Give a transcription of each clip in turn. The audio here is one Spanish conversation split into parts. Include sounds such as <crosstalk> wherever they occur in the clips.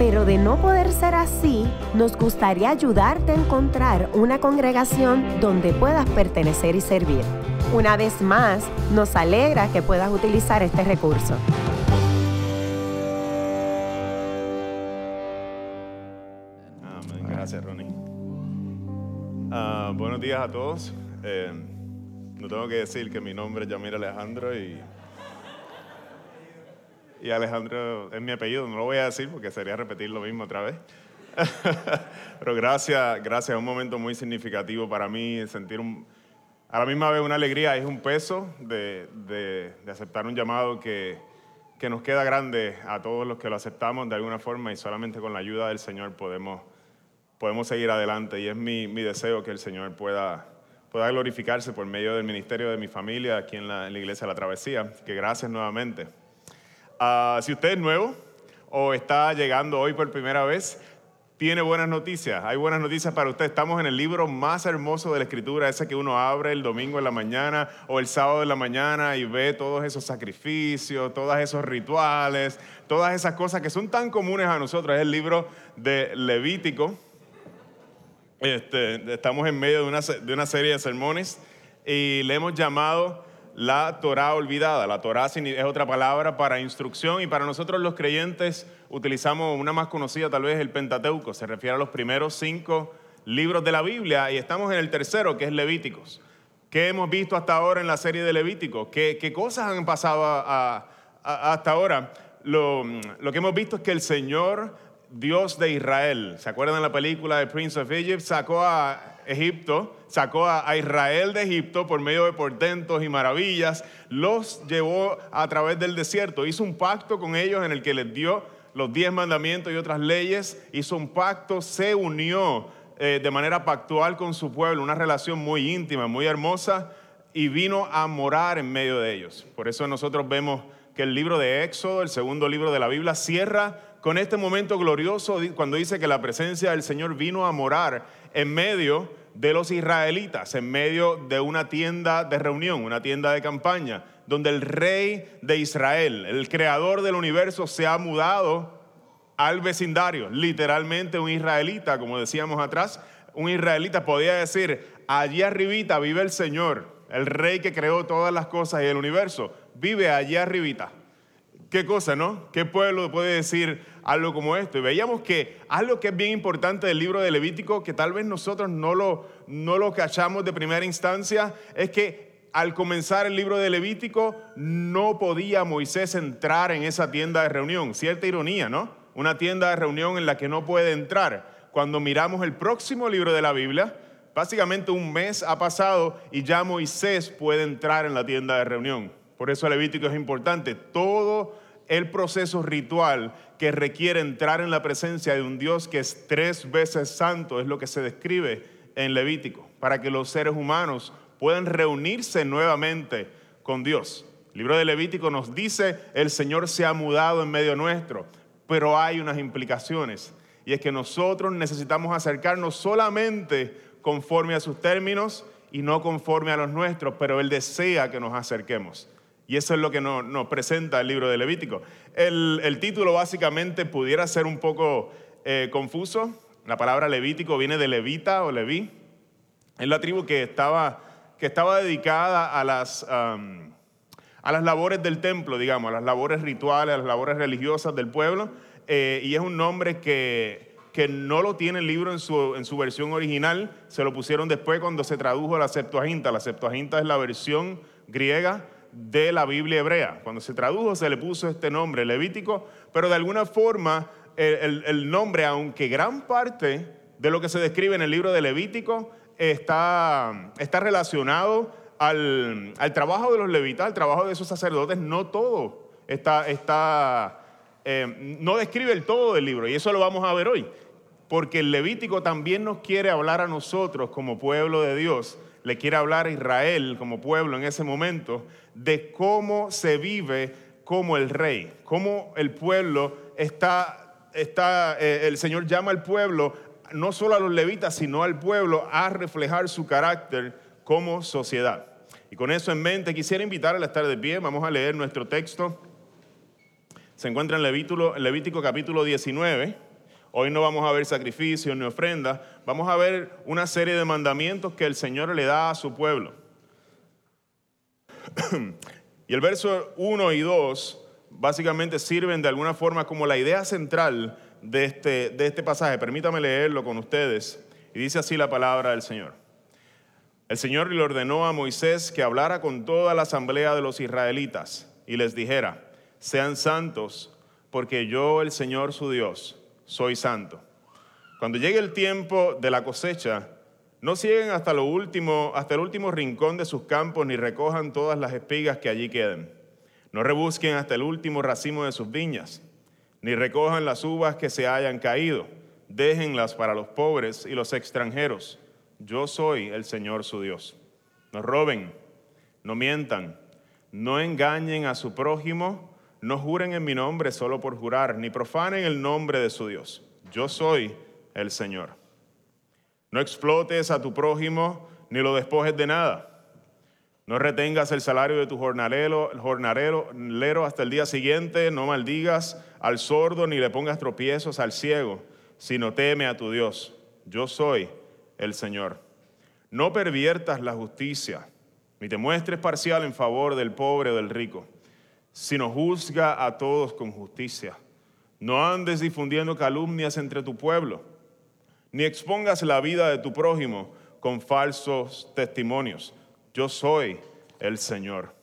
pero de no poder ser así, nos gustaría ayudarte a encontrar una congregación donde puedas pertenecer y servir. Una vez más, nos alegra que puedas utilizar este recurso. Gracias, Ronnie. Ah, buenos días a todos. Eh, no tengo que decir que mi nombre es Yamir Alejandro y, y Alejandro es mi apellido. No lo voy a decir porque sería repetir lo mismo otra vez. <laughs> Pero gracias, gracias. Es un momento muy significativo para mí sentir un, a la misma vez una alegría. Es un peso de, de, de aceptar un llamado que, que nos queda grande a todos los que lo aceptamos de alguna forma y solamente con la ayuda del Señor podemos, podemos seguir adelante. Y es mi, mi deseo que el Señor pueda pueda glorificarse por medio del ministerio de mi familia aquí en la, en la iglesia de la Travesía. Que gracias nuevamente. Uh, si usted es nuevo o está llegando hoy por primera vez, tiene buenas noticias. Hay buenas noticias para usted. Estamos en el libro más hermoso de la Escritura, ese que uno abre el domingo en la mañana o el sábado en la mañana y ve todos esos sacrificios, todos esos rituales, todas esas cosas que son tan comunes a nosotros. Es el libro de Levítico. Este, estamos en medio de una, de una, serie de sermones y le hemos llamado la Torah olvidada. La Torah es otra palabra para instrucción y para nosotros los creyentes utilizamos una más conocida tal vez el Pentateuco. Se refiere a los primeros cinco libros de la Biblia y estamos en el tercero que es Levíticos. ¿Qué hemos visto hasta ahora en la serie de Levíticos? ¿Qué, cosas han pasado hasta ahora? Lo, lo que hemos visto es que el Señor Dios de Israel. ¿Se acuerdan de la película de Prince of Egypt? Sacó a Egipto, sacó a Israel de Egipto por medio de portentos y maravillas, los llevó a través del desierto, hizo un pacto con ellos en el que les dio los diez mandamientos y otras leyes, hizo un pacto, se unió eh, de manera pactual con su pueblo, una relación muy íntima, muy hermosa, y vino a morar en medio de ellos. Por eso nosotros vemos que el libro de Éxodo, el segundo libro de la Biblia, cierra con este momento glorioso cuando dice que la presencia del Señor vino a morar en medio de los israelitas, en medio de una tienda de reunión, una tienda de campaña, donde el rey de Israel, el creador del universo, se ha mudado al vecindario, literalmente un israelita, como decíamos atrás, un israelita podía decir, allí arribita vive el Señor, el rey que creó todas las cosas y el universo, vive allí arribita. Qué cosa, ¿no? ¿Qué pueblo puede decir algo como esto? Y veíamos que algo que es bien importante del libro de Levítico, que tal vez nosotros no lo, no lo cachamos de primera instancia, es que al comenzar el libro de Levítico no podía Moisés entrar en esa tienda de reunión. Cierta ironía, ¿no? Una tienda de reunión en la que no puede entrar. Cuando miramos el próximo libro de la Biblia, básicamente un mes ha pasado y ya Moisés puede entrar en la tienda de reunión. Por eso Levítico es importante. Todo el proceso ritual que requiere entrar en la presencia de un Dios que es tres veces santo es lo que se describe en Levítico, para que los seres humanos puedan reunirse nuevamente con Dios. El libro de Levítico nos dice, el Señor se ha mudado en medio nuestro, pero hay unas implicaciones, y es que nosotros necesitamos acercarnos solamente conforme a sus términos y no conforme a los nuestros, pero Él desea que nos acerquemos. Y eso es lo que nos, nos presenta el libro de Levítico. El, el, título básicamente pudiera ser un poco eh, confuso. La palabra Levítico viene de Levita o Leví. Es la tribu que estaba, que estaba dedicada a las, um, a las labores del templo, digamos, a las labores rituales, a las labores religiosas del pueblo. Eh, y es un nombre que, que no lo tiene el libro en su, en su versión original, se lo pusieron después cuando se tradujo a la Septuaginta. La Septuaginta es la versión griega de la Biblia hebrea. Cuando se tradujo se le puso este nombre, Levítico, pero de alguna forma el, nombre, aunque gran parte de lo que se describe en el libro de Levítico está, está relacionado al, al, trabajo de los levitas, al trabajo de esos sacerdotes, no todo está, está eh, no describe el todo del libro, y eso lo vamos a ver hoy. porque el Levítico también nos quiere hablar a nosotros como pueblo de Dios, le quiere hablar a Israel como pueblo en ese momento, de cómo se vive como el rey, cómo el pueblo está, está eh, el Señor llama al pueblo, no solo a los levitas, sino al pueblo a reflejar su carácter como sociedad. Y con eso en mente, quisiera invitar a estar de pie, vamos a leer nuestro texto. Se encuentra en Levítico, Levítico capítulo 19. Hoy no vamos a ver sacrificios ni ofrendas, vamos a ver una serie de mandamientos que el Señor le da a su pueblo. <clears throat> y el verso 1 y 2 básicamente sirven de alguna forma como la idea central de este, de este pasaje. Permítame leerlo con ustedes. Y dice así la palabra del Señor. El Señor le ordenó a Moisés que hablara con toda la asamblea de los israelitas y les dijera, sean santos, porque yo, el Señor su Dios, soy santo. Cuando llegue el tiempo de la cosecha, no siguen hasta, lo último, hasta el último rincón de sus campos ni recojan todas las espigas que allí queden. No rebusquen hasta el último racimo de sus viñas, ni recojan las uvas que se hayan caído. Déjenlas para los pobres y los extranjeros yo soy el Señor su Dios. No roben, no mientan, no engañen a su prójimo, no juren en mi nombre solo por jurar, ni profanen el nombre de su Dios. Yo soy el Señor. No explotes a tu prójimo, ni lo despojes de nada. No retengas el salario de tu jornalero, hasta el día siguiente, no maldigas al sordo, ni le pongas tropiezos al ciego, sino teme a tu Dios. Yo soy el Señor. No perviertas la justicia, ni te muestres parcial en favor del pobre o del rico, sino juzga a todos con justicia. No andes difundiendo calumnias entre tu pueblo, ni expongas la vida de tu prójimo con falsos testimonios. Yo soy el Señor.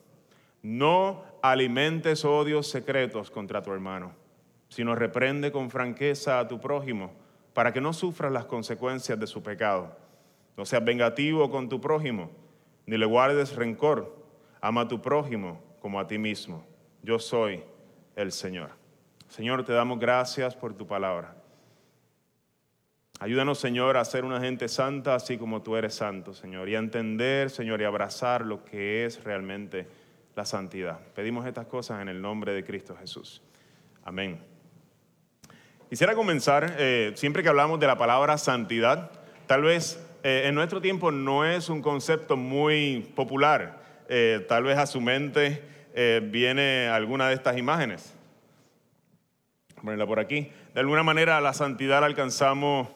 No alimentes odios secretos contra tu hermano, sino reprende con franqueza a tu prójimo para que no sufras las consecuencias de su pecado. No seas vengativo con tu prójimo, ni le guardes rencor. Ama a tu prójimo como a ti mismo. Yo soy el Señor. Señor, te damos gracias por tu palabra. Ayúdanos, Señor, a ser una gente santa así como tú eres santo, Señor, y a entender, Señor, y abrazar lo que es realmente la santidad. Pedimos estas cosas en el nombre de Cristo Jesús. Amén. Quisiera comenzar, eh, siempre que hablamos de la palabra santidad, tal vez eh, en nuestro tiempo no es un concepto muy popular. Eh, tal vez a su mente viene alguna de estas imágenes. Ponerla por aquí. De alguna manera la santidad la alcanzamos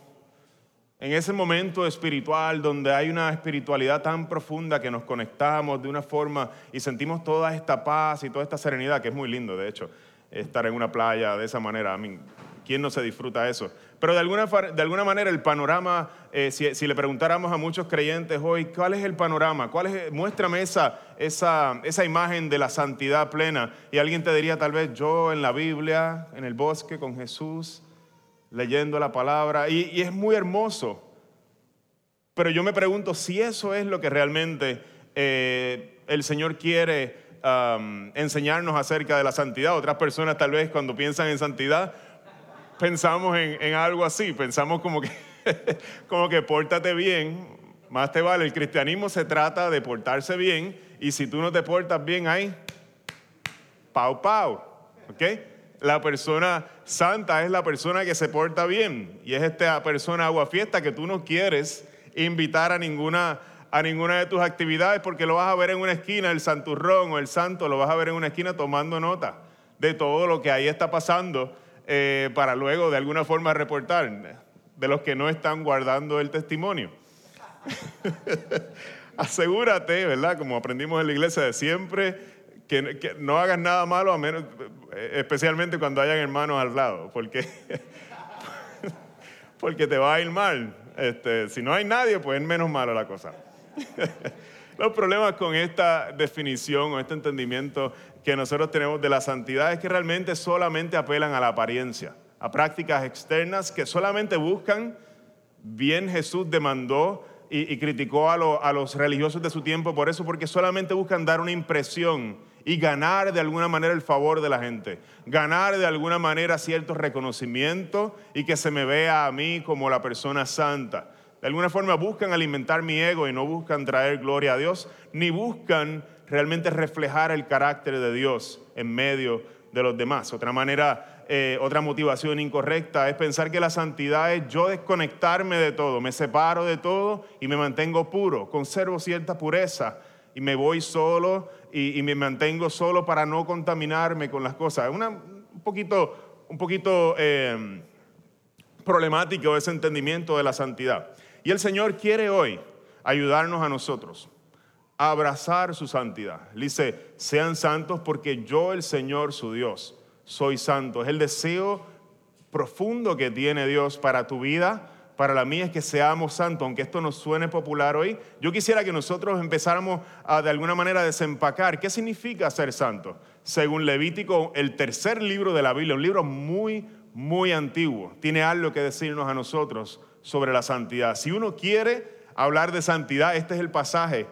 en ese momento espiritual donde hay una espiritualidad tan profunda que nos conectamos de una forma y sentimos toda esta paz y toda esta serenidad, que es muy lindo, de hecho, estar en una playa de esa manera. A mí, ¿Quién no se disfruta eso? Pero de alguna, de alguna manera el panorama, eh, si, le preguntáramos a muchos creyentes hoy, ¿cuál es el panorama? ¿Cuál es, muéstrame esa, esa, esa imagen de la santidad plena. Y alguien te diría tal vez yo en la Biblia, en el bosque con Jesús, leyendo la palabra. Y, es muy hermoso. Pero yo me pregunto si eso es lo que realmente eh, el Señor quiere enseñarnos acerca de la santidad. Otras personas tal vez cuando piensan en santidad pensamos en, algo así, pensamos como que, <laughs> como que pórtate bien, más te vale. El cristianismo se trata de portarse bien y si tú no te portas bien ahí, pau pau, ¿ok? La persona santa es la persona que se porta bien y es esta persona aguafiesta que tú no quieres invitar a ninguna a ninguna de tus actividades porque lo vas a ver en una esquina, el santurrón o el santo lo vas a ver en una esquina tomando nota de todo lo que ahí está pasando eh, para luego de alguna forma reportar de los que no están guardando el testimonio. <laughs> Asegúrate, ¿verdad? Como aprendimos en la iglesia de siempre, que, no hagas nada malo, a menos, eh, especialmente cuando hayan hermanos al lado, porque, <laughs> porque te va a ir mal. Este, si no hay nadie, pues es menos malo la cosa. <laughs> Los problemas con esta definición o este entendimiento que nosotros tenemos de la santidad es que realmente solamente apelan a la apariencia, a prácticas externas que solamente buscan, bien Jesús demandó y, criticó a, a los religiosos de su tiempo por eso, porque solamente buscan dar una impresión y ganar de alguna manera el favor de la gente, ganar de alguna manera cierto reconocimiento y que se me vea a mí como la persona santa. De alguna forma buscan alimentar mi ego y no buscan traer gloria a Dios, ni buscan realmente reflejar el carácter de Dios en medio de los demás. Otra manera, eh, otra motivación incorrecta es pensar que la santidad es yo desconectarme de todo, me separo de todo y me mantengo puro, conservo cierta pureza y me voy solo y, me mantengo solo para no contaminarme con las cosas. Es un poquito, un poquito eh, problemático ese entendimiento de la santidad. Y el Señor quiere hoy ayudarnos a nosotros abrazar su santidad. dice, sean santos porque yo, el Señor, su Dios, soy santo. Es el deseo profundo que tiene Dios para tu vida, para la mía, es que seamos santos. Aunque esto nos suene popular hoy, yo quisiera que nosotros empezáramos a de alguna manera desempacar qué significa ser santo. Según Levítico, el tercer libro de la Biblia, un libro muy, muy antiguo, tiene algo que decirnos a nosotros sobre la santidad. Si uno quiere hablar de santidad, este es el pasaje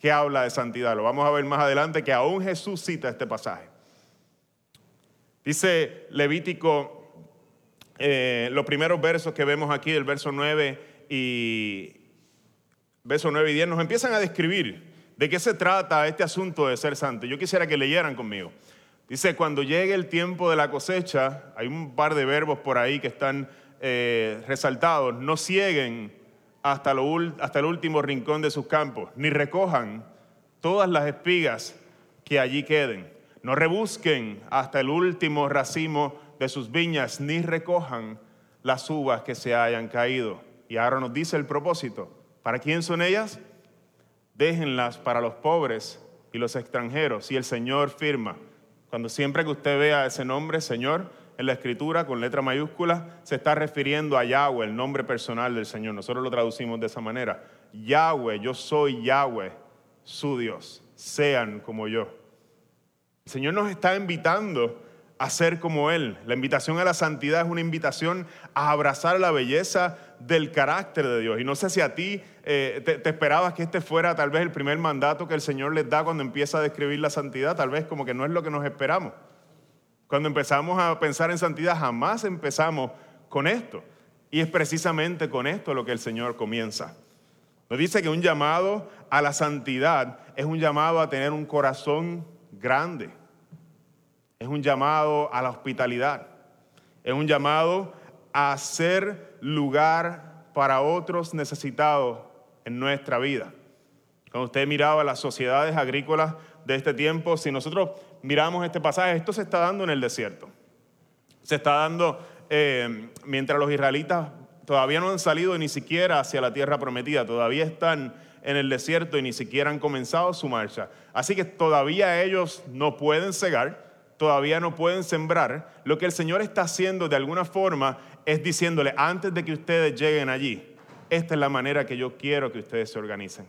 que habla de santidad. Lo vamos a ver más adelante, que aún Jesús cita este pasaje. Dice Levítico, eh, los primeros versos que vemos aquí, el verso 9 y, verso 9 y 10, nos empiezan a describir de qué se trata este asunto de ser santo. Yo quisiera que leyeran conmigo. Dice, cuando llegue el tiempo de la cosecha, hay un par de verbos por ahí que están eh, resaltados, no cieguen hasta, hasta el último rincón de sus campos, ni recojan todas las espigas que allí queden, no rebusquen hasta el último racimo de sus viñas, ni recojan las uvas que se hayan caído. Y ahora nos dice el propósito. ¿Para quién son ellas? Déjenlas para los pobres y los extranjeros. Y el Señor firma. Cuando siempre que usted vea ese nombre, Señor, en la escritura con letra mayúscula se está refiriendo a Yahweh, el nombre personal del Señor. Nosotros lo traducimos de esa manera. Yahweh, yo soy Yahweh, su Dios. Sean como yo. El Señor nos está invitando a ser como Él. La invitación a la santidad es una invitación a abrazar la belleza del carácter de Dios. Y no sé si a ti eh, te, te, esperabas que este fuera tal vez el primer mandato que el Señor les da cuando empieza a describir la santidad. Tal vez como que no es lo que nos esperamos. Cuando empezamos a pensar en santidad, jamás empezamos con esto. Y es precisamente con esto lo que el Señor comienza. Nos dice que un llamado a la santidad es un llamado a tener un corazón grande. Es un llamado a la hospitalidad. Es un llamado a hacer lugar para otros necesitados en nuestra vida. Cuando usted miraba las sociedades agrícolas de este tiempo, si nosotros miramos este pasaje, esto se está dando en el desierto. Se está dando eh, mientras los israelitas todavía no han salido ni siquiera hacia la tierra prometida, todavía están en el desierto y ni siquiera han comenzado su marcha. Así que todavía ellos no pueden cegar, todavía no pueden sembrar. Lo que el Señor está haciendo de alguna forma es diciéndole, antes de que ustedes lleguen allí, esta es la manera que yo quiero que ustedes se organicen.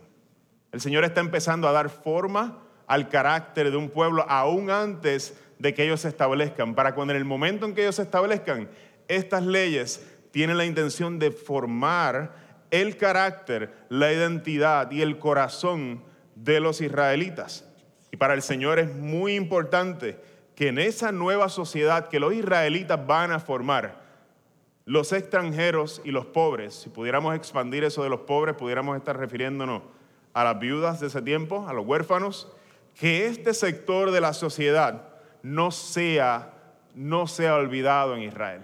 El Señor está empezando a dar forma al carácter de un pueblo aún antes de que ellos se establezcan, para cuando en el momento en que ellos se establezcan, estas leyes tienen la intención de formar el carácter, la identidad y el corazón de los israelitas. Y para el Señor es muy importante que en esa nueva sociedad que los israelitas van a formar, los extranjeros y los pobres, si pudiéramos expandir eso de los pobres, pudiéramos estar refiriéndonos a las viudas de ese tiempo, a los huérfanos, que este sector de la sociedad no sea, no sea olvidado en Israel.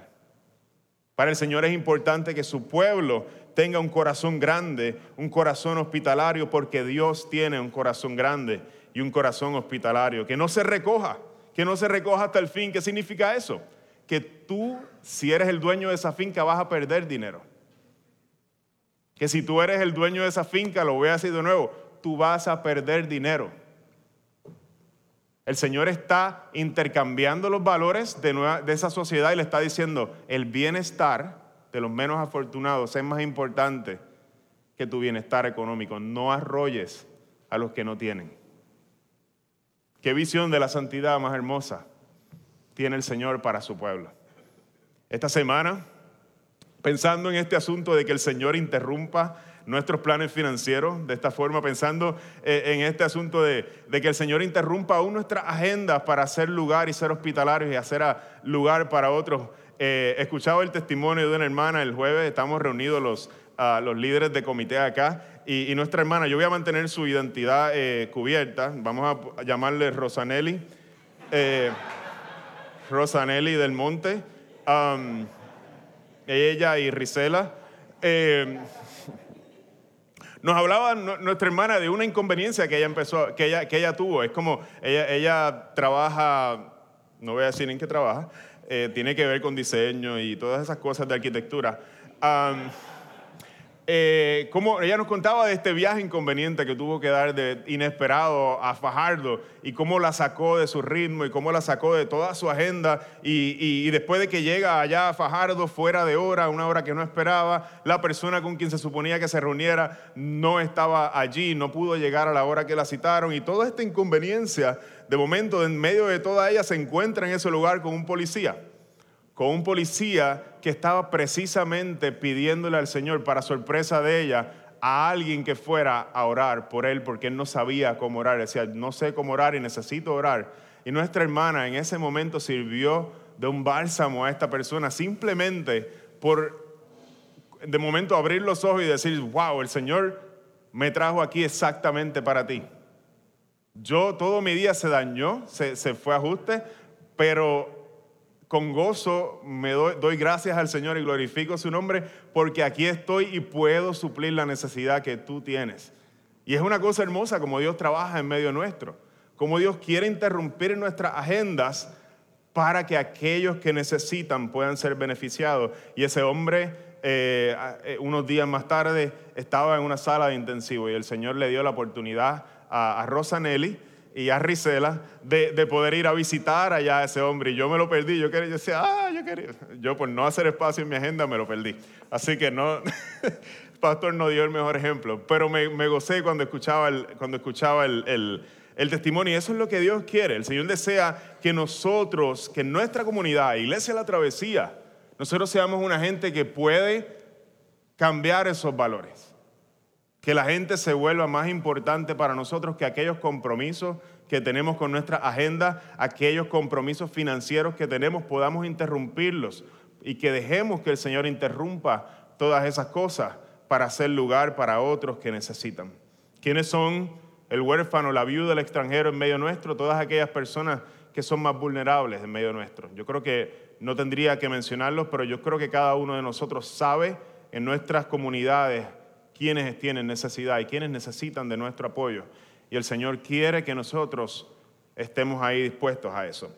Para el Señor es importante que su pueblo tenga un corazón grande, un corazón hospitalario, porque Dios tiene un corazón grande y un corazón hospitalario. Que no se recoja, que no se recoja hasta el fin. ¿Qué significa eso? Que tú, si eres el dueño de esa finca, vas a perder dinero. Que si tú eres el dueño de esa finca, lo voy a decir de nuevo, tú vas a perder dinero. El Señor está intercambiando los valores de, esa sociedad y le está diciendo, el bienestar de los menos afortunados es más importante que tu bienestar económico. No arrolles a los que no tienen. Qué visión de la santidad más hermosa tiene el Señor para su pueblo. Esta semana, pensando en este asunto de que el Señor interrumpa nuestros planes financieros de esta forma, pensando eh, en este asunto de, que el Señor interrumpa aún nuestras agendas para hacer lugar y ser hospitalarios y hacer lugar para otros. Eh, he escuchado el testimonio de una hermana el jueves, estamos reunidos los, los líderes de comité acá y, nuestra hermana, yo voy a mantener su identidad eh, cubierta, vamos a llamarle Rosanelli, Rosanelli del Monte, ella y Risela. Nos hablaba nuestra hermana de una inconveniencia que ella empezó, que ella, que ella tuvo. Es como ella, ella trabaja, no voy a decir en qué trabaja, eh, tiene que ver con diseño y todas esas cosas de arquitectura. Eh, ella nos contaba de este viaje inconveniente que tuvo que dar de inesperado a Fajardo y cómo la sacó de su ritmo y cómo la sacó de toda su agenda y, después de que llega allá a Fajardo fuera de hora, una hora que no esperaba, la persona con quien se suponía que se reuniera no estaba allí, no pudo llegar a la hora que la citaron y toda esta inconveniencia, de momento en medio de toda ella se encuentra en ese lugar con un policía con un policía que estaba precisamente pidiéndole al Señor, para sorpresa de ella, a alguien que fuera a orar por él, porque él no sabía cómo orar. Decía, no sé cómo orar y necesito orar. Y nuestra hermana en ese momento sirvió de un bálsamo a esta persona, simplemente por de momento abrir los ojos y decir, wow, el Señor me trajo aquí exactamente para ti. Yo todo mi día se dañó, se, se fue a ajuste, pero con gozo me doy, gracias al Señor y glorifico su nombre porque aquí estoy y puedo suplir la necesidad que tú tienes. Y es una cosa hermosa como Dios trabaja en medio nuestro, como Dios quiere interrumpir nuestras agendas para que aquellos que necesitan puedan ser beneficiados. Y ese hombre, eh, eh, unos días más tarde, estaba en una sala de intensivo y el Señor le dio la oportunidad a, a Rosa Nelly y a Risela de, poder ir a visitar allá a ese hombre. Y yo me lo perdí. Yo, quería, yo decía, ah, yo quería. Yo por no hacer espacio en mi agenda me lo perdí. Así que no, el <laughs> pastor no dio el mejor ejemplo. Pero me, gocé cuando escuchaba, el, cuando escuchaba el, el, testimonio. Y eso es lo que Dios quiere. El Señor desea que nosotros, que nuestra comunidad, Iglesia La Travesía, nosotros seamos una gente que puede cambiar esos valores que la gente se vuelva más importante para nosotros que aquellos compromisos que tenemos con nuestra agenda, aquellos compromisos financieros que tenemos, podamos interrumpirlos y que dejemos que el Señor interrumpa todas esas cosas para hacer lugar para otros que necesitan. ¿Quiénes son el huérfano, la viuda, el extranjero en medio nuestro? Todas aquellas personas que son más vulnerables en medio nuestro. Yo creo que no tendría que mencionarlos, pero yo creo que cada uno de nosotros sabe en nuestras comunidades quienes tienen necesidad y quienes necesitan de nuestro apoyo. Y el Señor quiere que nosotros estemos ahí dispuestos a eso.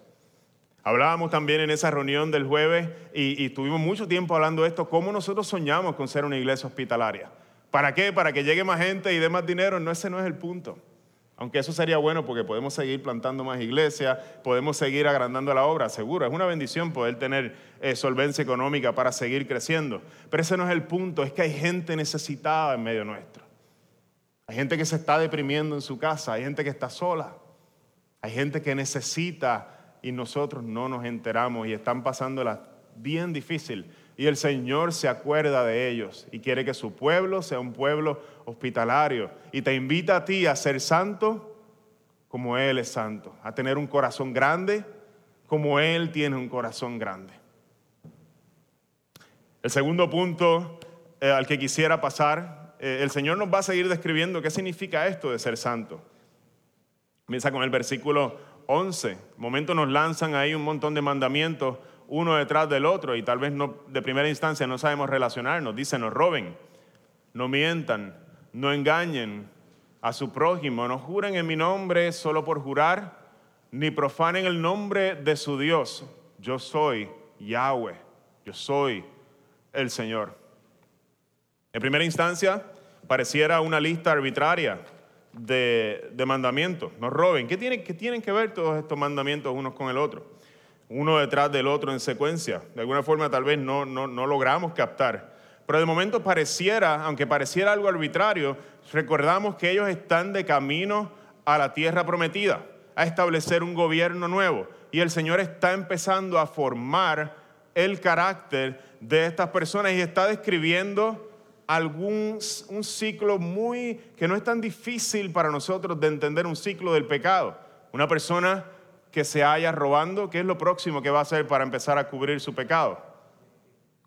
Hablábamos también en esa reunión del jueves y, y tuvimos mucho tiempo hablando de esto, cómo nosotros soñamos con ser una iglesia hospitalaria. ¿Para qué? Para que llegue más gente y dé más dinero. No, ese no es el punto. Aunque eso sería bueno porque podemos seguir plantando más iglesias, podemos seguir agrandando la obra, seguro. Es una bendición poder tener eh, solvencia económica para seguir creciendo. Pero ese no es el punto, es que hay gente necesitada en medio nuestro. Hay gente que se está deprimiendo en su casa, hay gente que está sola, hay gente que necesita y nosotros no nos enteramos y están pasándola bien difícil y el Señor se acuerda de ellos y quiere que su pueblo sea un pueblo hospitalario. Y te invita a ti a ser santo como Él es santo, a tener un corazón grande como Él tiene un corazón grande. El segundo punto eh, al que quisiera pasar, eh, el Señor nos va a seguir describiendo qué significa esto de ser santo. Comienza con el versículo 11. momento nos lanzan ahí un montón de mandamientos uno detrás del otro y tal vez no, de primera instancia no sabemos relacionarnos. Dice, no roben, no mientan, no engañen a su prójimo, no juren en mi nombre solo por jurar, ni profanen el nombre de su Dios. Yo soy Yahweh, yo soy el Señor. En primera instancia, pareciera una lista arbitraria de, mandamientos. No roben. ¿Qué tienen, ¿Qué tienen que ver todos estos mandamientos unos con el otro? Uno detrás del otro en secuencia. De alguna forma tal vez no, no, no logramos captar. Pero de momento pareciera, aunque pareciera algo arbitrario, recordamos que ellos están de camino a la tierra prometida, a establecer un gobierno nuevo. Y el Señor está empezando a formar el carácter de estas personas y está describiendo algún un ciclo muy que no es tan difícil para nosotros de entender un ciclo del pecado. Una persona que se haya robando, ¿qué es lo próximo que va a hacer para empezar a cubrir su pecado?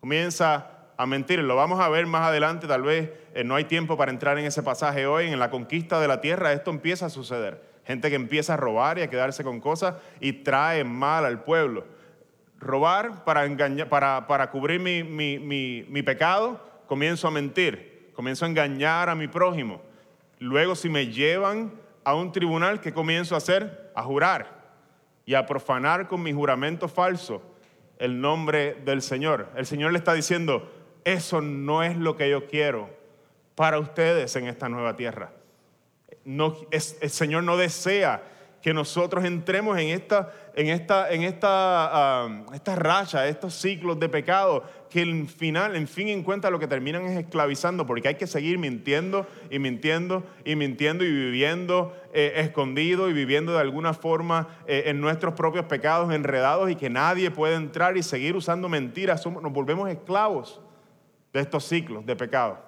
Comienza a mentir. Lo vamos a ver más adelante, tal vez eh, no hay tiempo para entrar en ese pasaje hoy. En la conquista de la tierra esto empieza a suceder. Gente que empieza a robar y a quedarse con cosas y trae mal al pueblo. Robar para, engañar, para, para cubrir mi, mi, mi pecado, comienzo a mentir, comienzo a engañar a mi prójimo. Luego si me llevan a un tribunal, ¿qué comienzo a hacer? A jurar y a profanar con mi juramento falso el nombre del Señor. El Señor le está diciendo, eso no es lo que yo quiero para ustedes en esta nueva tierra. El Señor no desea que nosotros entremos en esta, en esta, en esta, esta racha, estos ciclos de pecado, que en final, en fin en cuenta, lo que terminan es esclavizando, porque hay que seguir mintiendo y mintiendo y mintiendo y viviendo eh, escondido y viviendo de alguna forma eh, en nuestros propios pecados enredados y que nadie puede entrar y seguir usando mentiras. nos volvemos esclavos de estos ciclos de pecado.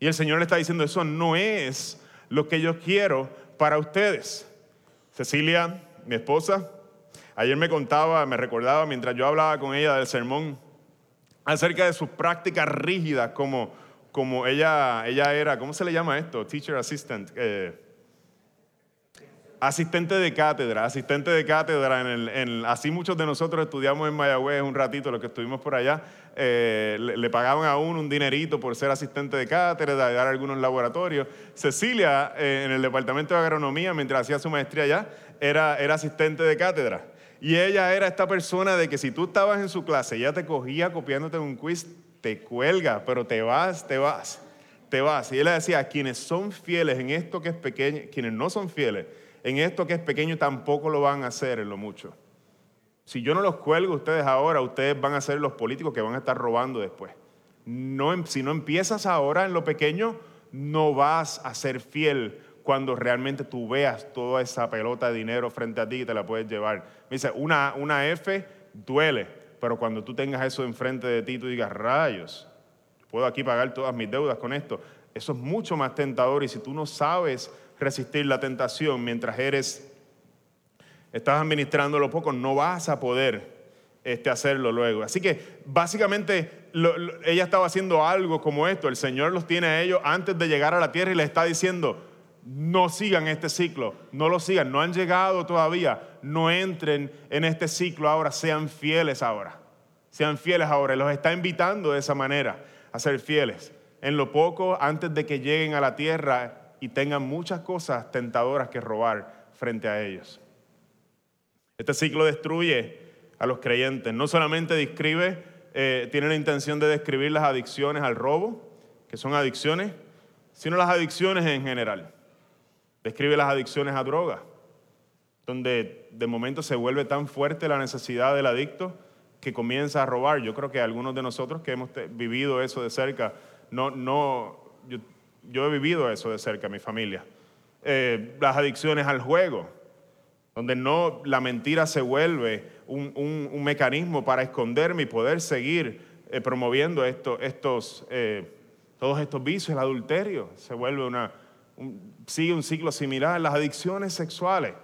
Y el Señor le está diciendo, eso no es lo que yo quiero para ustedes. Cecilia, mi esposa, ayer me contaba, me recordaba mientras yo hablaba con ella del sermón acerca de sus prácticas rígidas como, como ella, ella era, ¿cómo se le llama esto? Teacher assistant. Eh, asistente de cátedra, asistente de cátedra. En así muchos de nosotros estudiamos en Mayagüez un ratito, los que estuvimos por allá. Eh, le, pagaban a uno un dinerito por ser asistente de cátedra, de dar algunos laboratorios. Cecilia, eh, en el departamento de agronomía, mientras hacía su maestría allá, era, era asistente de cátedra. Y ella era esta persona de que si tú estabas en su clase, ella te cogía copiándote un quiz, te cuelga, pero te vas, te vas, te vas. Y ella decía, quienes son fieles en esto que es pequeño, quienes no son fieles en esto que es pequeño tampoco lo van a hacer en lo mucho. Si yo no los cuelgo ustedes ahora, ustedes van a ser los políticos que van a estar robando después. No, em, si no empiezas ahora en lo pequeño, no vas a ser fiel cuando realmente tú veas toda esa pelota de dinero frente a ti y te la puedes llevar. Me dice, una, una F duele, pero cuando tú tengas eso enfrente de ti, tú digas, rayos, puedo aquí pagar todas mis deudas con esto. Eso es mucho más tentador y si tú no sabes resistir la tentación mientras eres estás administrando lo poco, no vas a poder este, hacerlo luego. Así que básicamente ella estaba haciendo algo como esto. El Señor los tiene a ellos antes de llegar a la tierra y les está diciendo, no sigan este ciclo, no lo sigan, no han llegado todavía, no entren en este ciclo ahora, sean fieles ahora, sean fieles ahora. Y los está invitando de esa manera a ser fieles. En lo poco, antes de que lleguen a la tierra y tengan muchas cosas tentadoras que robar frente a ellos. Este ciclo destruye a los creyentes. No solamente describe, eh, tiene la intención de describir las adicciones al robo, que son adicciones, sino las adicciones en general. Describe las adicciones a drogas, donde de momento se vuelve tan fuerte la necesidad del adicto que comienza a robar. Yo creo que algunos de nosotros que hemos vivido eso de cerca, no, no, yo, he vivido eso de cerca, mi familia. Eh, las adicciones al juego, donde no la mentira se vuelve un, mecanismo para esconderme y poder seguir eh, promoviendo esto, estos, eh, todos estos vicios, el adulterio, se vuelve una, sigue un ciclo similar, las adicciones sexuales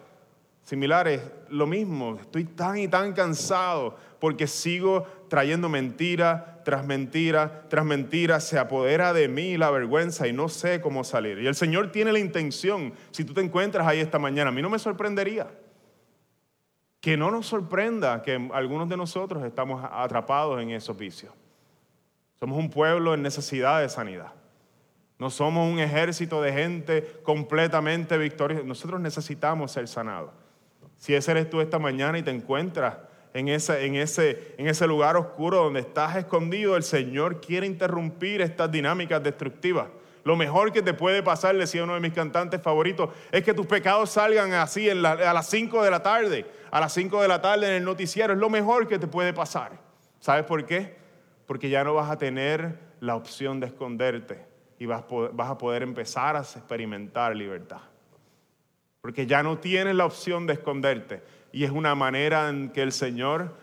similares, lo mismo, estoy tan y tan cansado porque sigo trayendo mentira tras mentira tras mentira, se apodera de mí la vergüenza y no sé cómo salir. Y el Señor tiene la intención, si tú te encuentras ahí esta mañana, a mí no me sorprendería que no nos sorprenda que algunos de nosotros estamos atrapados en esos vicios. Somos un pueblo en necesidad de sanidad. No somos un ejército de gente completamente victoriosa. Nosotros necesitamos ser sanados. Si ese eres tú esta mañana y te encuentras en ese, lugar oscuro donde estás escondido, el Señor quiere interrumpir estas dinámicas destructivas. Lo mejor que te puede pasar, decía uno de mis cantantes favoritos, es que tus pecados salgan así a las 5 de la tarde, a las 5 de la tarde en el noticiero. Es lo mejor que te puede pasar. ¿Sabes por qué? Porque ya no vas a tener la opción de esconderte y vas, a poder empezar a experimentar libertad. Porque ya no tienes la opción de esconderte. Y es una manera en que el Señor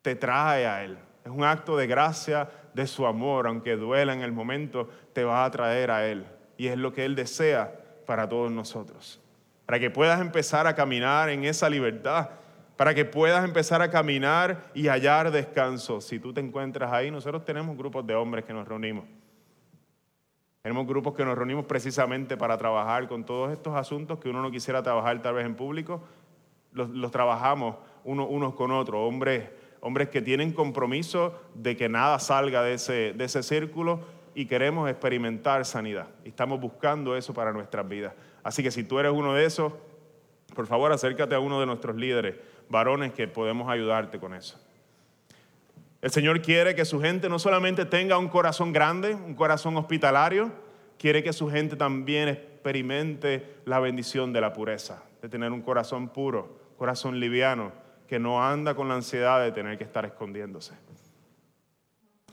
te trae a Él. Es un acto de gracia de su amor, aunque duela en el momento, te va a traer a Él. Y es lo que Él desea para todos nosotros. Para que puedas empezar a caminar en esa libertad, para que puedas empezar a caminar y hallar descanso. Si tú te encuentras ahí, nosotros tenemos grupos de hombres que nos reunimos. Tenemos grupos que nos reunimos precisamente para trabajar con todos estos asuntos que uno no quisiera trabajar tal vez en público. Los, trabajamos unos con otros, hombres, hombres que tienen compromiso de que nada salga de ese, de ese círculo y queremos experimentar sanidad. Y estamos buscando eso para nuestras vidas. Así que si tú eres uno de esos, por favor acércate a uno de nuestros líderes, varones, que podemos ayudarte con eso. El Señor quiere que su gente no solamente tenga un corazón grande, un corazón hospitalario, quiere que su gente también experimente la bendición de la pureza, de tener un corazón puro, corazón liviano, que no anda con la ansiedad de tener que estar escondiéndose.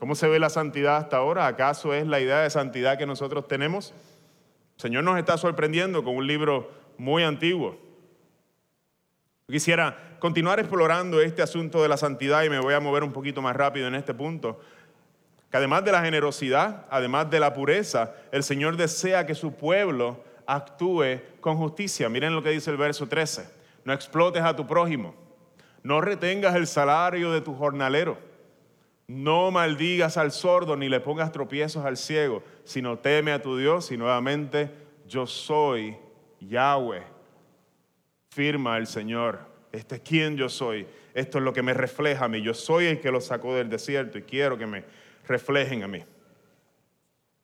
¿Cómo se ve la santidad hasta ahora? ¿Acaso es la idea de santidad que nosotros tenemos? El Señor nos está sorprendiendo con un libro muy antiguo. quisiera continuar explorando este asunto de la santidad y me voy a mover un poquito más rápido en este punto. Que además de la generosidad, además de la pureza, el Señor desea que su pueblo actúe con justicia. Miren lo que dice el verso 13. No explotes a tu prójimo. No retengas el salario de tu jornalero. No maldigas al sordo ni le pongas tropiezos al ciego, sino teme a tu Dios y nuevamente yo soy Yahweh. Firma el Señor. Este es quien yo soy. Esto es lo que me refleja a mí. Yo soy el que lo sacó del desierto y quiero que me reflejen a mí.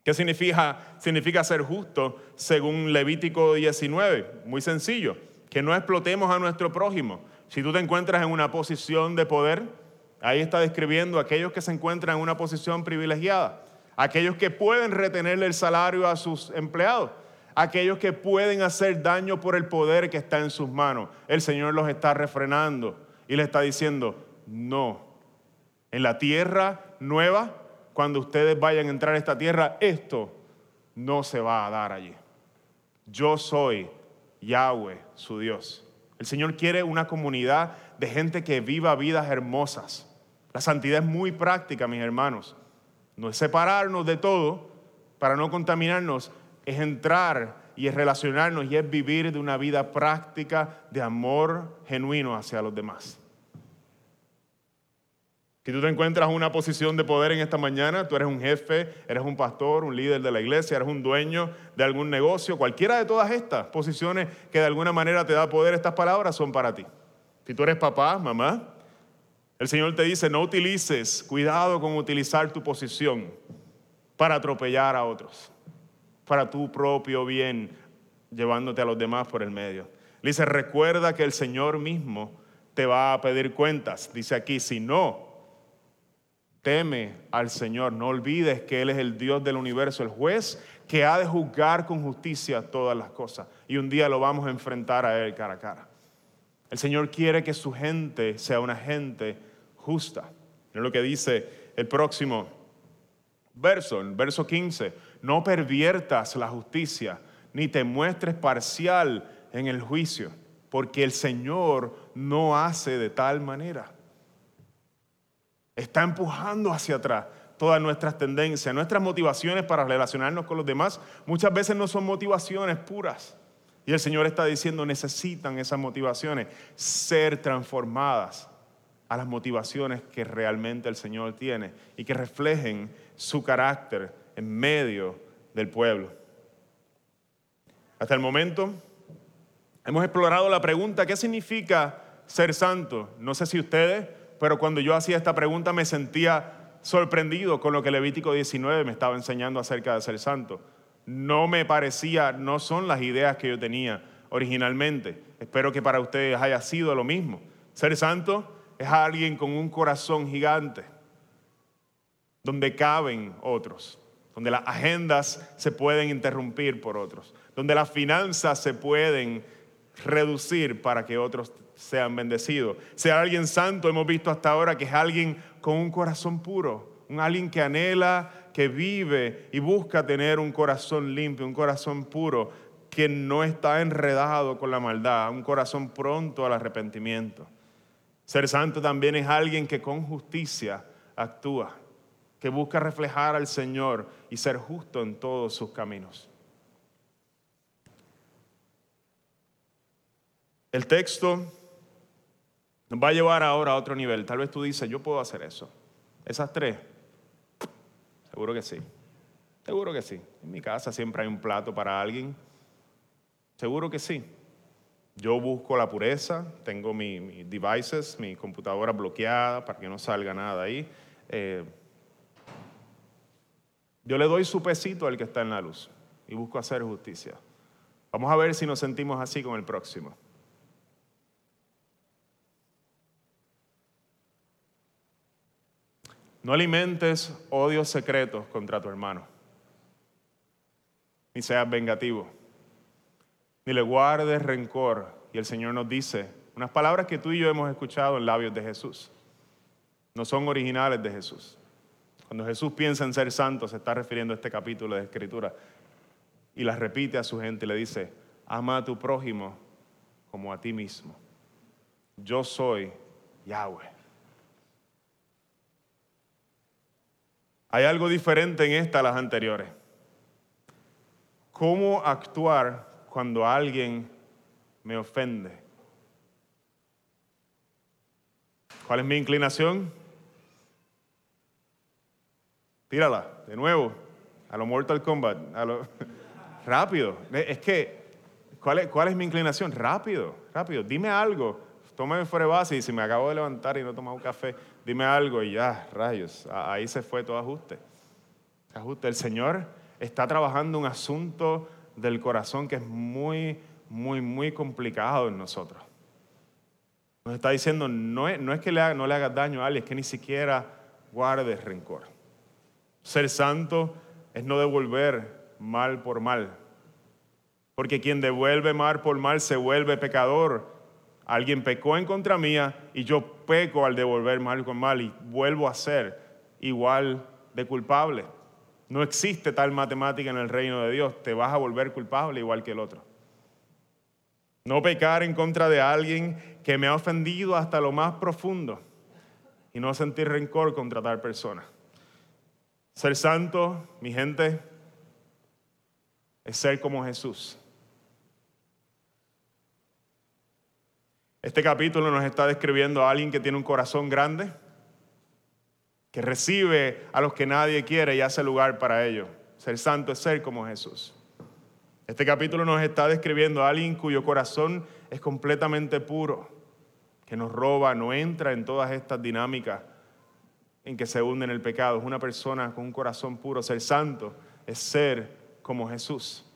¿Qué significa, significa ser justo según Levítico 19? Muy sencillo, que no explotemos a nuestro prójimo. Si tú te encuentras en una posición de poder, ahí está describiendo a aquellos que se encuentran en una posición privilegiada, aquellos que pueden retenerle el salario a sus empleados aquellos que pueden hacer daño por el poder que está en sus manos. El Señor los está refrenando y le está diciendo, no, en la tierra nueva, cuando ustedes vayan a entrar a esta tierra, esto no se va a dar allí. Yo soy Yahweh, su Dios. El Señor quiere una comunidad de gente que viva vidas hermosas. La santidad es muy práctica, mis hermanos. No es separarnos de todo para no contaminarnos, es entrar y es relacionarnos y es vivir de una vida práctica de amor genuino hacia los demás. Si tú te encuentras en una posición de poder en esta mañana, tú eres un jefe, eres un pastor, un líder de la iglesia, eres un dueño de algún negocio, cualquiera de todas estas posiciones que de alguna manera te da poder, estas palabras son para ti. Si tú eres papá, mamá, el Señor te dice, no utilices, cuidado con utilizar tu posición para atropellar a otros para tu propio bien, llevándote a los demás por el medio. dice, recuerda que el Señor mismo te va a pedir cuentas. Dice aquí, si no, teme al Señor. No olvides que Él es el Dios del universo, el juez que ha de juzgar con justicia todas las cosas. Y un día lo vamos a enfrentar a Él cara a cara. El Señor quiere que su gente sea una gente justa. Es lo que dice el próximo verso, el verso 15 no perviertas la justicia, ni te muestres parcial en el juicio, porque el Señor no hace de tal manera. Está empujando hacia atrás todas nuestras tendencias, nuestras motivaciones para relacionarnos con los demás, muchas veces no son motivaciones puras. Y el Señor está diciendo, necesitan esas motivaciones ser transformadas a las motivaciones que realmente el Señor tiene y que reflejen su carácter en medio del pueblo. Hasta el momento hemos explorado la pregunta, ¿qué significa ser santo? No sé si ustedes, pero cuando yo hacía esta pregunta me sentía sorprendido con lo que Levítico 19 me estaba enseñando acerca de ser santo. No me parecía, no son las ideas que yo tenía originalmente. Espero que para ustedes haya sido lo mismo. Ser santo es alguien con un corazón gigante, donde caben otros, donde las agendas se pueden interrumpir por otros, donde las finanzas se pueden reducir para que otros sean bendecidos. Sea alguien santo, hemos visto hasta ahora que es alguien con un corazón puro, un alguien que anhela, que vive y busca tener un corazón limpio, un corazón puro, que no está enredado con la maldad, un corazón pronto al arrepentimiento. Ser santo también es alguien que con justicia actúa. que busca reflejar al Señor y ser justo en todos sus caminos. El texto nos va a llevar ahora a otro nivel. Tal vez tú dices, yo puedo hacer eso. Esas tres, seguro que sí. Seguro que sí. En mi casa siempre hay un plato para alguien. Seguro que sí. Yo busco la pureza, tengo mis devices, mi computadora bloqueada para que no salga nada ahí. Eh, yo le doy su pesito al que está en la luz y busco hacer justicia. Vamos a ver si nos sentimos así con el próximo. No alimentes odios secretos contra tu hermano, ni seas vengativo, ni le guardes rencor. Y el Señor nos dice unas palabras que tú y yo hemos escuchado en labios de Jesús. No son originales de Jesús. Cuando Jesús piensa en ser santo, se está refiriendo a este capítulo de Escritura y las repite a su gente y le dice, ama a tu prójimo como a ti mismo. Yo soy Yahweh. Hay algo diferente en esta a las anteriores. ¿Cómo actuar cuando alguien me ofende? ¿Cuál es mi inclinación? Tírala, de nuevo, a lo Mortal Kombat, a <laughs> rápido. Es que, ¿cuál es, ¿cuál es mi inclinación? Rápido, rápido. Dime algo. Tómame fuera de base y si me acabo de levantar y no he tomado un café, dime algo y ya, rayos, ahí se fue todo ajuste. Ajuste. El Señor está trabajando un asunto del corazón que es muy, muy, muy complicado en nosotros. Nos está diciendo, no es, no es que le no le hagas daño a alguien, es que ni siquiera guardes rencor. Ser santo es no devolver mal por mal. Porque quien devuelve mal por mal se vuelve pecador Alguien pecó en contra mía y yo peco al devolver mal con mal y vuelvo a ser igual de culpable. No existe tal matemática en el reino de Dios. Te vas a volver culpable igual que el otro. No pecar en contra de alguien que me ha ofendido hasta lo más profundo y no sentir rencor contra tal persona. Ser santo, mi gente, es ser como Jesús. Este capítulo nos está describiendo a alguien que tiene un corazón grande, que recibe a los que nadie quiere y hace lugar para ellos. Ser santo es ser como Jesús. Este capítulo nos está describiendo a alguien cuyo corazón es completamente puro, que nos roba, no entra en todas estas dinámicas en que se hunde en el pecado. Es una persona con un corazón puro. Ser santo es ser como Jesús.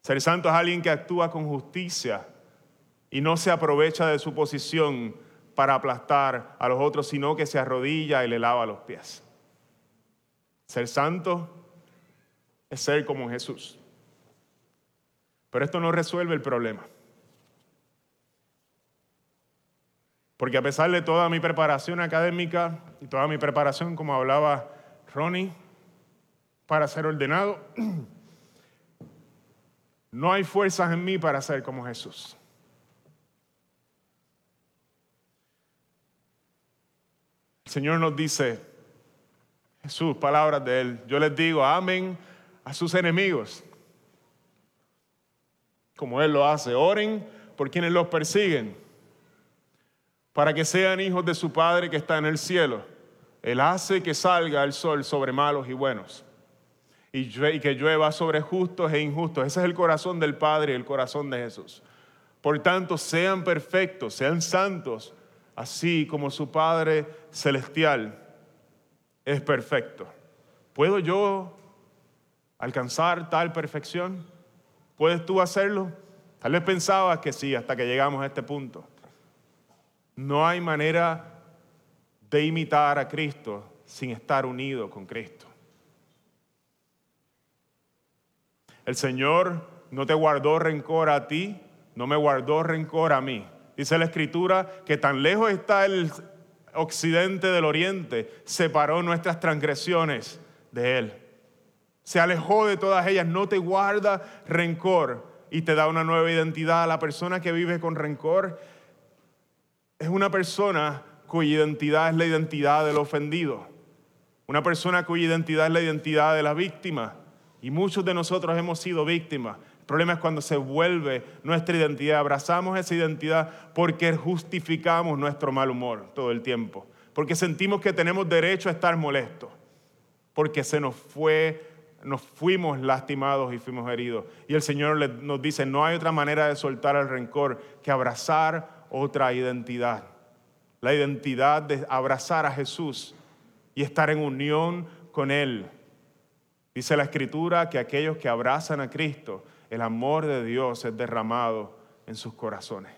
Ser santo es alguien que actúa con justicia, y no se aprovecha de su posición para aplastar a los otros, sino que se arrodilla y le lava los pies. Ser santo es ser como Jesús. Pero esto no resuelve el problema. Porque a pesar de toda mi preparación académica y toda mi preparación, como hablaba Ronnie, para ser ordenado, <clears throat> no hay fuerzas en mí para ser como Jesús. El Señor nos dice, Jesús, palabras de Él, yo les digo, amen a sus enemigos. Como Él lo hace, oren por quienes los persiguen, para que sean hijos de su Padre que está en el cielo. Él hace que salga el sol sobre malos y buenos y que llueva sobre justos e injustos. Ese es el corazón del Padre el corazón de Jesús. Por tanto, sean perfectos, sean santos, así como su Padre celestial es perfecto. ¿Puedo yo alcanzar tal perfección? ¿Puedes tú hacerlo? Tal vez pensabas que sí, hasta que llegamos a este punto. No hay manera de imitar a Cristo sin estar unido con Cristo. El Señor no te guardó rencor a ti, no me guardó rencor a mí. Dice la escritura que tan lejos está el occidente del oriente, separó nuestras transgresiones de Él. Se alejó de todas ellas, no te guarda rencor y te da una nueva identidad. La persona que vive con rencor es una persona cuya identidad es la identidad del ofendido. Una persona cuya identidad es la identidad de la víctima. Y muchos de nosotros hemos sido víctimas. El problema es cuando se vuelve nuestra identidad. Abrazamos esa identidad porque justificamos nuestro mal humor todo el tiempo. Porque sentimos que tenemos derecho a estar molestos. Porque se nos fue nos fuimos lastimados y fuimos heridos. Y el Señor nos dice, no hay otra manera de soltar el rencor que abrazar otra identidad. La identidad de abrazar a Jesús y estar en unión con Él. Dice la Escritura que aquellos que abrazan a Cristo, el amor de Dios es derramado en sus corazones.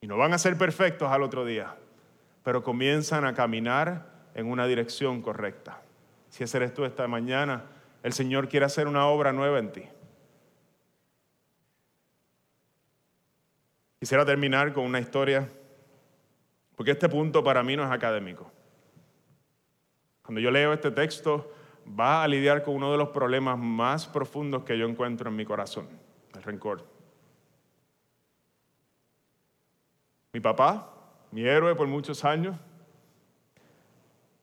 Y no van a ser perfectos al otro día, pero comienzan a caminar en una dirección correcta si ese eres tú esta mañana, el Señor quiere hacer una obra nueva en ti. Quisiera terminar con una historia, porque este punto para mí no es académico. Cuando yo leo este texto, va a lidiar con uno de los problemas más profundos que yo encuentro en mi corazón, el rencor. Mi papá, mi héroe por muchos años,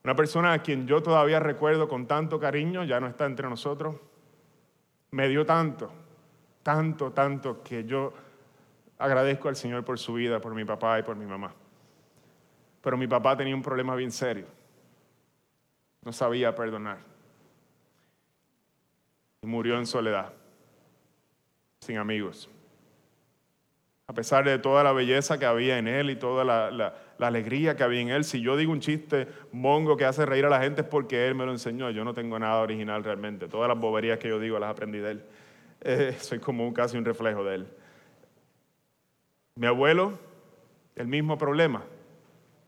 una persona a quien yo todavía recuerdo con tanto cariño, ya no está entre nosotros, me dio tanto, tanto, tanto que yo agradezco al Señor por su vida, por mi papá y por mi mamá. Pero mi papá tenía un problema bien serio. No sabía perdonar. Y murió en soledad, sin amigos a pesar de toda la belleza que había en él y toda la, alegría que había en él. Si yo digo un chiste mongo que hace reír a la gente es porque él me lo enseñó. Yo no tengo nada original realmente. Todas las boberías que yo digo las aprendí de él. Eh, soy como un, casi un reflejo de él. Mi abuelo, el mismo problema.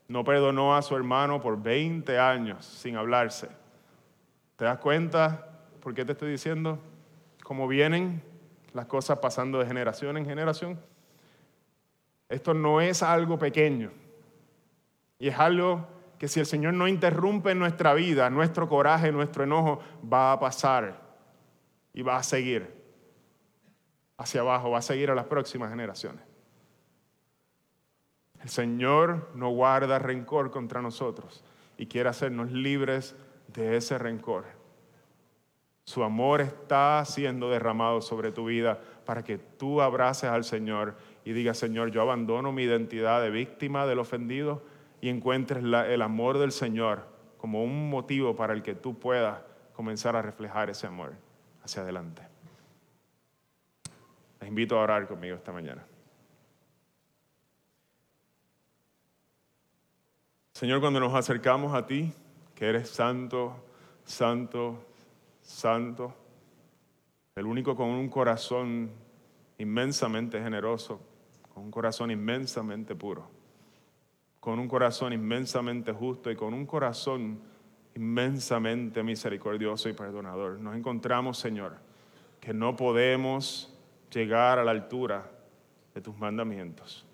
No perdonó a su hermano por 20 años sin hablarse. ¿Te das cuenta por qué te estoy diciendo? Cómo vienen las cosas pasando de generación en generación. Esto no es algo pequeño. Y es algo que si el Señor no interrumpe nuestra vida, nuestro coraje, nuestro enojo va a pasar y va a seguir hacia abajo, va a seguir a las próximas generaciones. El Señor no guarda rencor contra nosotros y quiere hacernos libres de ese rencor. Su amor está siendo derramado sobre tu vida para que tú abraces al Señor y digas, Señor, yo abandono mi identidad de víctima del ofendido y encuentres el amor del Señor como un motivo para el que tú puedas comenzar a reflejar ese amor hacia adelante. Les invito a orar conmigo esta mañana. Señor, cuando nos acercamos a ti, que eres santo, santo, santo, el único con un corazón inmensamente generoso, con un corazón inmensamente puro, con un corazón inmensamente justo y con un corazón inmensamente misericordioso y perdonador. Nos encontramos, Señor, que no podemos llegar a la altura de tus mandamientos.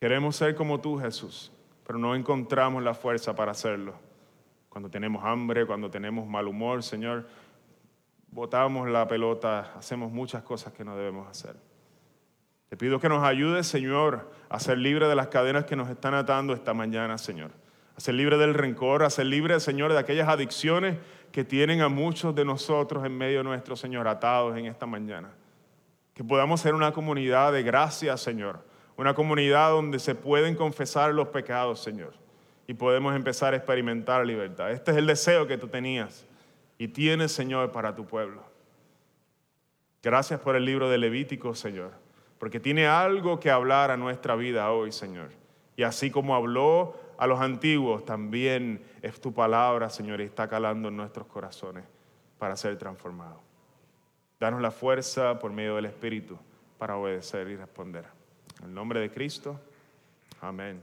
Queremos ser como tú, Jesús, pero no encontramos la fuerza para hacerlo. Cuando tenemos hambre, cuando tenemos mal humor, Señor, botamos la pelota, hacemos muchas cosas que no debemos hacer. Te pido que nos ayudes, Señor, a ser libre de las cadenas que nos están atando esta mañana, Señor. A ser libre del rencor, a ser libre, Señor, de aquellas adicciones que tienen a muchos de nosotros en medio nuestro, Señor, atados en esta mañana. Que podamos ser una comunidad de gracia, Señor. Una comunidad donde se pueden confesar los pecados, Señor. Y podemos empezar a experimentar libertad. Este es el deseo que tú tenías y tienes, Señor, para tu pueblo. Gracias por el libro de Levítico, Señor porque tiene algo que hablar a nuestra vida hoy, Señor. Y así como habló a los antiguos, también es tu palabra, Señor, y está calando en nuestros corazones para ser transformados. Danos la fuerza por medio del Espíritu para obedecer y responder. En el nombre de Cristo, amén.